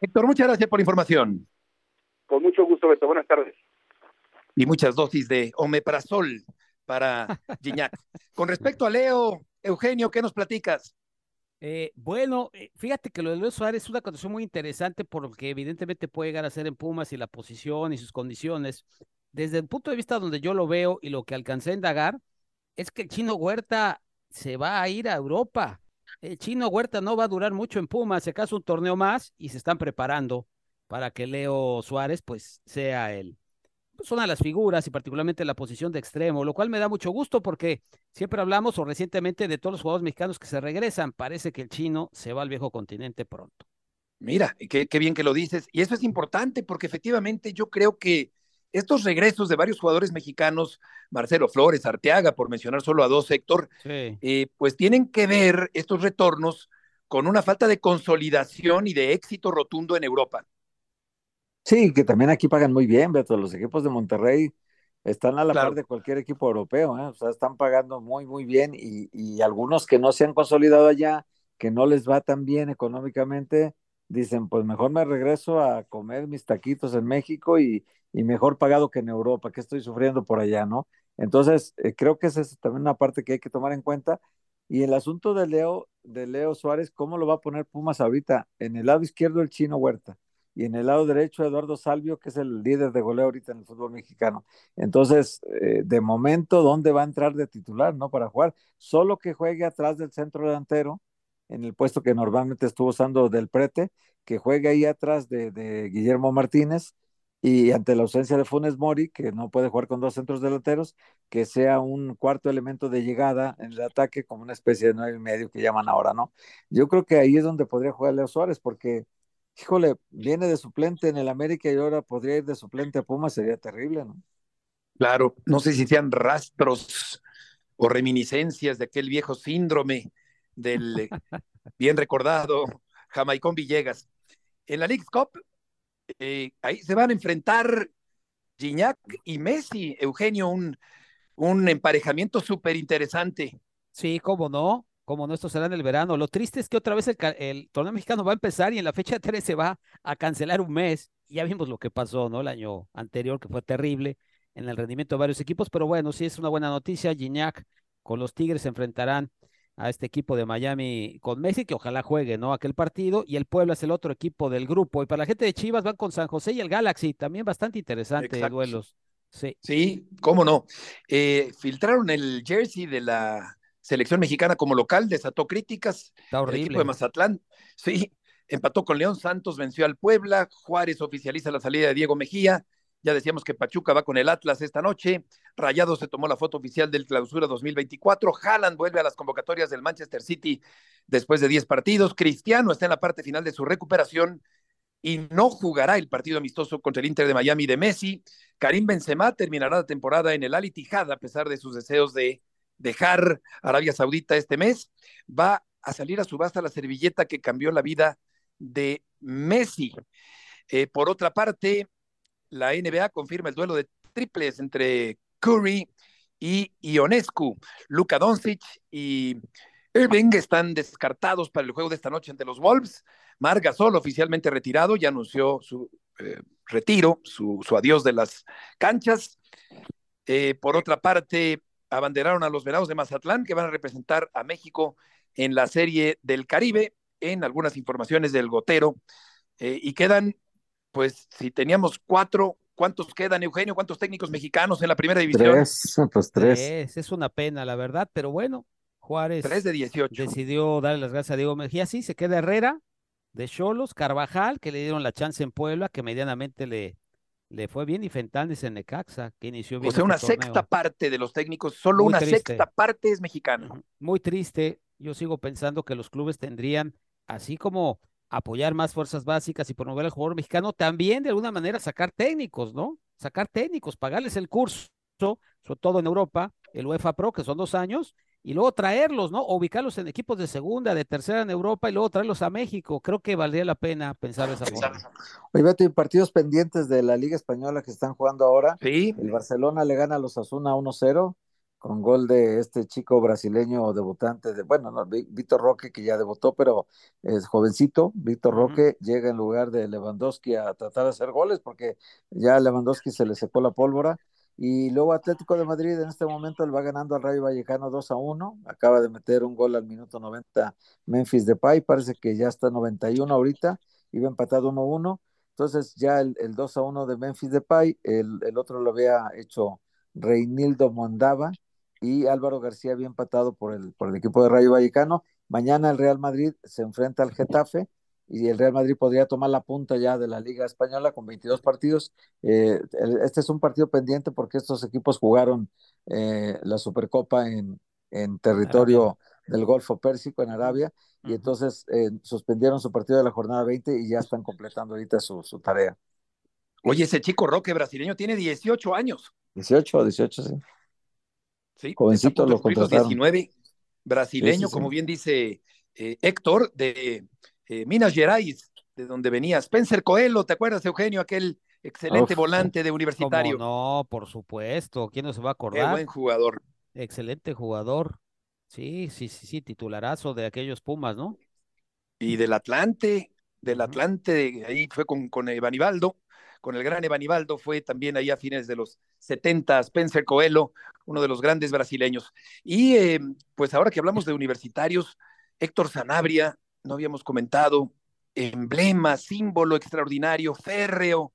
Héctor, muchas gracias por la información. Con mucho gusto, Beto. Buenas tardes. Y muchas dosis de omeprazol para Gignac. Con respecto a Leo, Eugenio, ¿qué nos platicas? Eh, bueno, eh, fíjate que lo de Luis Suárez es una condición muy interesante porque evidentemente puede llegar a ser en Pumas y la posición y sus condiciones. Desde el punto de vista donde yo lo veo y lo que alcancé a indagar, es que el chino Huerta se va a ir a Europa. El chino Huerta no va a durar mucho en Pumas, se acaso un torneo más y se están preparando para que Leo Suárez pues sea el, son a las figuras y particularmente la posición de extremo, lo cual me da mucho gusto porque siempre hablamos o recientemente de todos los jugadores mexicanos que se regresan. Parece que el chino se va al viejo continente pronto. Mira, qué, qué bien que lo dices. Y eso es importante porque efectivamente yo creo que estos regresos de varios jugadores mexicanos, Marcelo Flores, Arteaga, por mencionar solo a dos, Héctor, sí. eh, pues tienen que ver estos retornos con una falta de consolidación y de éxito rotundo en Europa. Sí, que también aquí pagan muy bien, Beto. Los equipos de Monterrey están a la claro. par de cualquier equipo europeo, ¿eh? o sea, están pagando muy, muy bien y, y, algunos que no se han consolidado allá, que no les va tan bien económicamente, dicen, pues mejor me regreso a comer mis taquitos en México y, y mejor pagado que en Europa, que estoy sufriendo por allá, ¿no? Entonces, eh, creo que esa es también una parte que hay que tomar en cuenta. Y el asunto de Leo, de Leo Suárez, ¿cómo lo va a poner Pumas ahorita? En el lado izquierdo el chino Huerta y en el lado derecho Eduardo Salvio, que es el líder de goleo ahorita en el fútbol mexicano. Entonces, eh, de momento, ¿dónde va a entrar de titular, no? Para jugar, solo que juegue atrás del centro delantero, en el puesto que normalmente estuvo usando del prete, que juegue ahí atrás de, de Guillermo Martínez, y ante la ausencia de Funes Mori, que no puede jugar con dos centros delanteros, que sea un cuarto elemento de llegada en el ataque, como una especie de nueve y medio que llaman ahora, ¿no? Yo creo que ahí es donde podría jugar Leo Suárez, porque híjole, viene de suplente en el América y ahora podría ir de suplente a Pumas, sería terrible, ¿no? Claro, no sé si sean rastros o reminiscencias de aquel viejo síndrome del bien recordado Jamaicón Villegas. En la League Cup, eh, ahí se van a enfrentar Gignac y Messi, Eugenio, un, un emparejamiento súper interesante. Sí, cómo no, como no, esto será en el verano. Lo triste es que otra vez el, el, torneo mexicano va a empezar y en la fecha 3 se va a cancelar un mes. Ya vimos lo que pasó, ¿no? El año anterior, que fue terrible en el rendimiento de varios equipos, pero bueno, sí es una buena noticia. Gignac con los Tigres se enfrentarán a este equipo de Miami con Messi, que ojalá juegue, ¿no? Aquel partido, y el Puebla es el otro equipo del grupo. Y para la gente de Chivas van con San José y el Galaxy, también bastante interesante Exacto. duelos. Sí. sí, cómo no. Eh, filtraron el jersey de la selección mexicana como local, desató críticas. Está horrible. El equipo de Mazatlán, sí, empató con León Santos, venció al Puebla, Juárez oficializa la salida de Diego Mejía, ya decíamos que Pachuca va con el Atlas esta noche, Rayado se tomó la foto oficial del clausura 2024, Haaland vuelve a las convocatorias del Manchester City después de 10 partidos, Cristiano está en la parte final de su recuperación y no jugará el partido amistoso contra el Inter de Miami de Messi, Karim Benzema terminará la temporada en el Al Ittihad a pesar de sus deseos de dejar Arabia Saudita este mes, va a salir a subasta la servilleta que cambió la vida de Messi. Eh, por otra parte, la NBA confirma el duelo de triples entre Curry y Ionescu, Luka Doncic y Irving están descartados para el juego de esta noche ante los Wolves. Marc Gasol, oficialmente retirado, ya anunció su eh, retiro, su, adiós de las canchas. Eh, por otra parte, abanderaron a los Venados de Mazatlán, que van a representar a México en la Serie del Caribe, en algunas informaciones del Gotero. Eh, y quedan, pues, si teníamos cuatro, ¿cuántos quedan, Eugenio? ¿Cuántos técnicos mexicanos en la primera división? Tres, pues tres. tres. Es una pena, la verdad, pero bueno, Juárez 3 de 18. decidió darle las gracias a Diego Mejía. Sí, se queda Herrera, de Cholos, Carvajal, que le dieron la chance en Puebla, que medianamente le, le fue bien, y Fentanes en Necaxa, que inició bien. O sea, una este torneo. sexta parte de los técnicos, solo Muy una triste. sexta parte es mexicano. Muy triste. Yo sigo pensando que los clubes tendrían, así como apoyar más fuerzas básicas y promover al jugador mexicano, también de alguna manera sacar técnicos, ¿no? Sacar técnicos, pagarles el curso, sobre todo en Europa, el UEFA Pro, que son dos años, y luego traerlos, ¿no? O ubicarlos en equipos de segunda, de tercera en Europa y luego traerlos a México. Creo que valdría la pena pensar de esa forma. Oye, Beto, y partidos pendientes de la Liga Española que están jugando ahora. Sí. El Barcelona le gana a los Asuna 1-0 con gol de este chico brasileño debutante, de, bueno, no, Víctor Roque, que ya debutó, pero es jovencito. Víctor. Roque llega en lugar de Lewandowski a tratar de hacer goles porque ya a Lewandowski se le secó la pólvora. Y luego Atlético de Madrid en este momento le va ganando al Rayo Vallecano 2 a 1. Acaba de meter un gol al minuto 90 Memphis Depay. Parece que ya está 91 ahorita. Iba empatado 1 1. Entonces ya el, el 2 a 1 de Memphis Depay, el, el otro lo había hecho Reinildo Mondava y Álvaro García había empatado por el, por el equipo de Rayo Vallecano. Mañana el Real Madrid se enfrenta al Getafe y el Real Madrid podría tomar la punta ya de la Liga Española con 22 partidos. Eh, este es un partido pendiente porque estos equipos jugaron eh, la Supercopa en, en territorio del Golfo Pérsico, en Arabia, y entonces eh, suspendieron su partido de la jornada 20 y ya están completando ahorita su, su tarea. Oye, ese chico Roque brasileño tiene 18 años. 18, 18, sí. Sí, Jovencito lo cumplir los contrataron. 19, brasileño, Sí, sí, sí. como bien dice eh, Héctor, de eh, Minas Gerais, de donde venía Spencer Coelho, ¿te acuerdas, Eugenio? Aquel excelente Uf, volante de universitario. no, por supuesto. ¿Quién no se va a Qué acordar? buen jugador. Excelente jugador. Sí, sí, sí, sí, titularazo de aquellos Pumas, ¿no? Y del Atlante, del. Atlante, ahí fue con, con Evanibaldo, con el gran Evanibaldo, fue también ahí a fines de los 70, Spencer Coelho, uno de los grandes brasileños. Y eh, pues ahora que hablamos de universitarios, Héctor Sanabria, no habíamos comentado, emblema, símbolo extraordinario, férreo,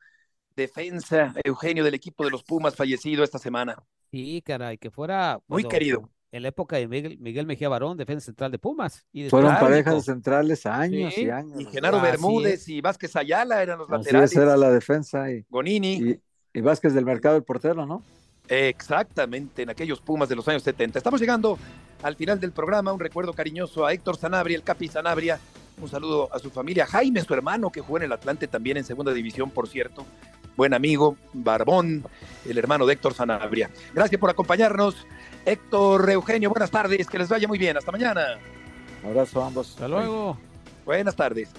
defensa, Eugenio del equipo de los Pumas, fallecido esta semana. Sí, caray, que fuera Muy bueno, querido. en la época de Miguel, Miguel Mejía Barón, defensa central de Pumas. Y después Fueron parejas centrales años Sí, y años. Y Genaro Bermúdez y Vázquez Ayala eran los Así laterales. es, era la defensa y, Gonini. y, y Vázquez del Mercado, el portero, ¿no? Exactamente, en aquellos Pumas de los años 70. Estamos llegando al final del programa. Un recuerdo cariñoso a Héctor Sanabria, el Capi Sanabria. Un saludo a su familia. Jaime, su hermano, que jugó en el Atlante también en segunda división, por cierto. Buen amigo, Barbón, el hermano de Héctor Sanabria. Gracias por acompañarnos. Héctor Eugenio, buenas tardes. Que les vaya muy bien. Hasta mañana. Abrazo a ambos. Hasta luego. Buenas tardes.